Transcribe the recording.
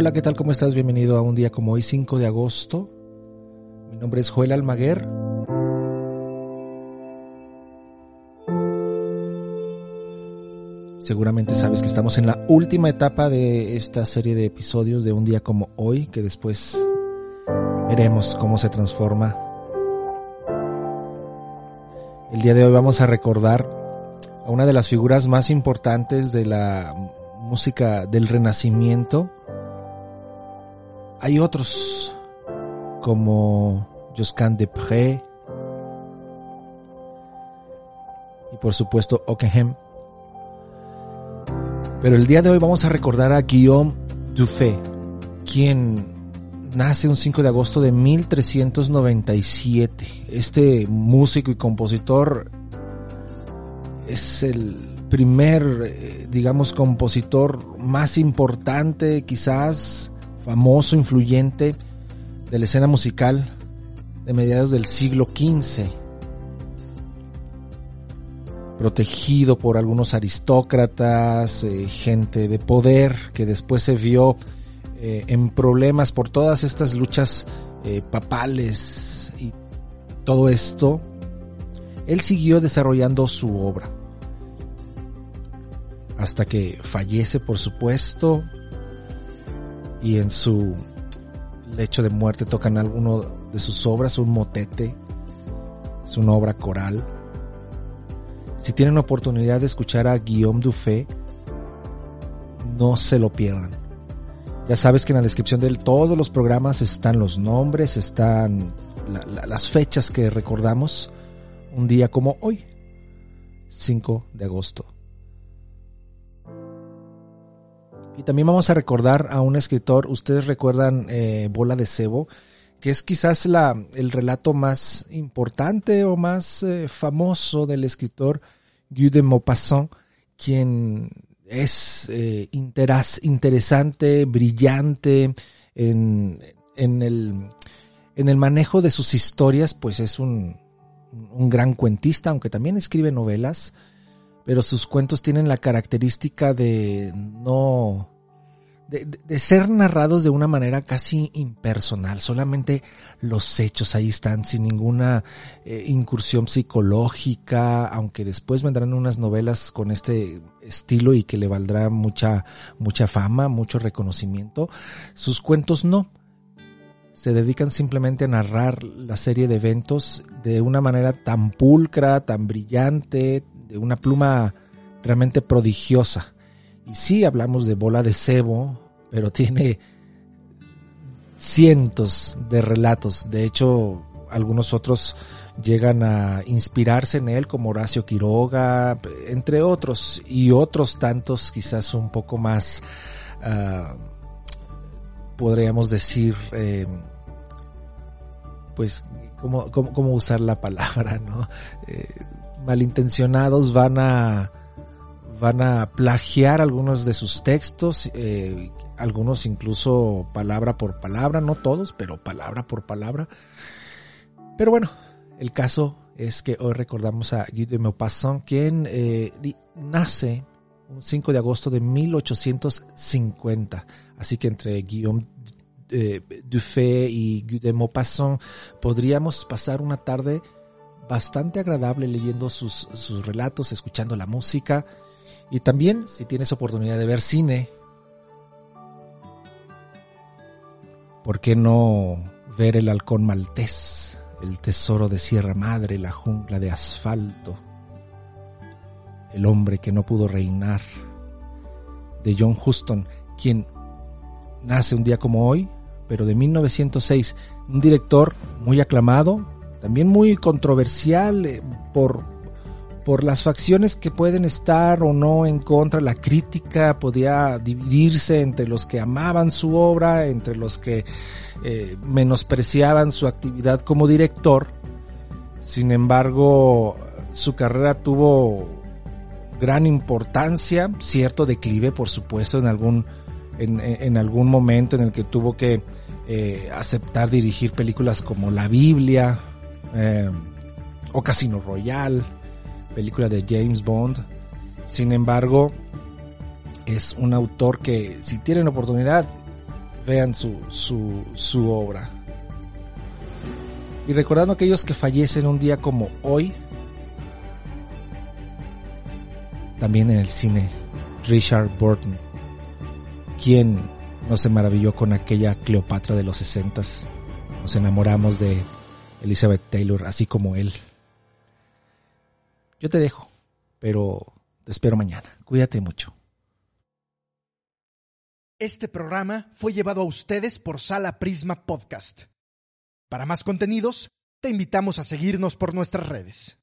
Hola, ¿qué tal? ¿Cómo estás? Bienvenido a un día como hoy, 5 de agosto. Mi nombre es Joel Almaguer. Seguramente sabes que estamos en la última etapa de esta serie de episodios de un día como hoy, que después veremos cómo se transforma. El día de hoy vamos a recordar a una de las figuras más importantes de la música del Renacimiento, hay otros como Josquin de Pré y por supuesto Ockenheim. Pero el día de hoy vamos a recordar a Guillaume Dufay, quien nace un 5 de agosto de 1397. Este músico y compositor es el primer, eh, digamos, compositor más importante, quizás famoso, influyente de la escena musical de mediados del siglo XV. Protegido por algunos aristócratas, eh, gente de poder, que después se vio eh, en problemas por todas estas luchas papales y todo esto, él siguió desarrollando su obra hasta que fallece, por supuesto, y en su lecho de muerte tocan alguno de sus obras, un motete, es una obra coral. Si tienen oportunidad de escuchar a Guillaume Dufay, no se lo pierdan. Ya sabes que en la descripción de todos los programas están los nombres, están las fechas que recordamos un día como hoy, 5 de agosto Y también vamos a recordar a un escritor, ustedes recuerdan eh, Bola de Cebo, que es quizás la, el relato más importante o más eh, famoso del escritor Guy de Maupassant, quien es eh, interesante, brillante en, en, el, en el manejo de sus historias, pues es un, un gran cuentista, aunque también escribe novelas, pero sus cuentos tienen la característica de no de, ser narrados de una manera casi impersonal, solamente los hechos ahí están sin ninguna eh, incursión psicológica, aunque después vendrán unas novelas con este estilo y que le valdrá mucha mucha fama, mucho reconocimiento. Sus cuentos no. Se dedican simplemente a narrar la serie de eventos de una manera tan pulcra, tan brillante, de una pluma realmente prodigiosa. Y sí hablamos de bola de cebo, pero tiene cientos de relatos. De hecho, algunos otros llegan a inspirarse en él, como Horacio Quiroga, entre otros, y otros tantos quizás un poco más, uh, podríamos decir, eh, pues, ¿cómo, ¿cómo, usar la palabra? ¿no? Eh, malintencionados van a van a plagiar algunos de sus textos, eh, algunos incluso palabra por palabra, no todos, pero palabra por palabra. Pero bueno, el caso es que hoy recordamos a Guy de Maupassant, quien eh, nace un 5 de agosto de 1850. Así que entre Guillaume eh, Dufay y Guy de Maupassant podríamos pasar una tarde bastante agradable leyendo sus, sus relatos, escuchando la música. Y también si tienes oportunidad de ver cine, ¿por qué no ver el halcón maltés, el tesoro de Sierra Madre, la jungla de asfalto, el hombre que no pudo reinar, de John Huston, quien nace un día como hoy, pero de 1906, un director muy aclamado, también muy controversial eh, por, por las facciones que pueden estar o no en contra, la crítica podía dividirse entre los que amaban su obra, entre los que eh, menospreciaban su actividad como director. Sin embargo, su carrera tuvo gran importancia, cierto declive, por supuesto, en algún, en, algún momento en el que tuvo que eh, aceptar dirigir películas como La Biblia, eh, o Casino Royale, película de James Bond. Sin embargo, es un autor que si tienen oportunidad, vean su, su, su obra. Y recordando aquellos que fallecen un día como hoy, también en el cine, Richard Burton, quien no se maravilló con aquella Cleopatra de los sesentas. Nos enamoramos de Elizabeth Taylor, así como él. Yo te dejo, pero te espero mañana. Cuídate mucho. Este programa fue llevado a ustedes por Sala Prisma Podcast. Para más contenidos, te invitamos a seguirnos por nuestras redes.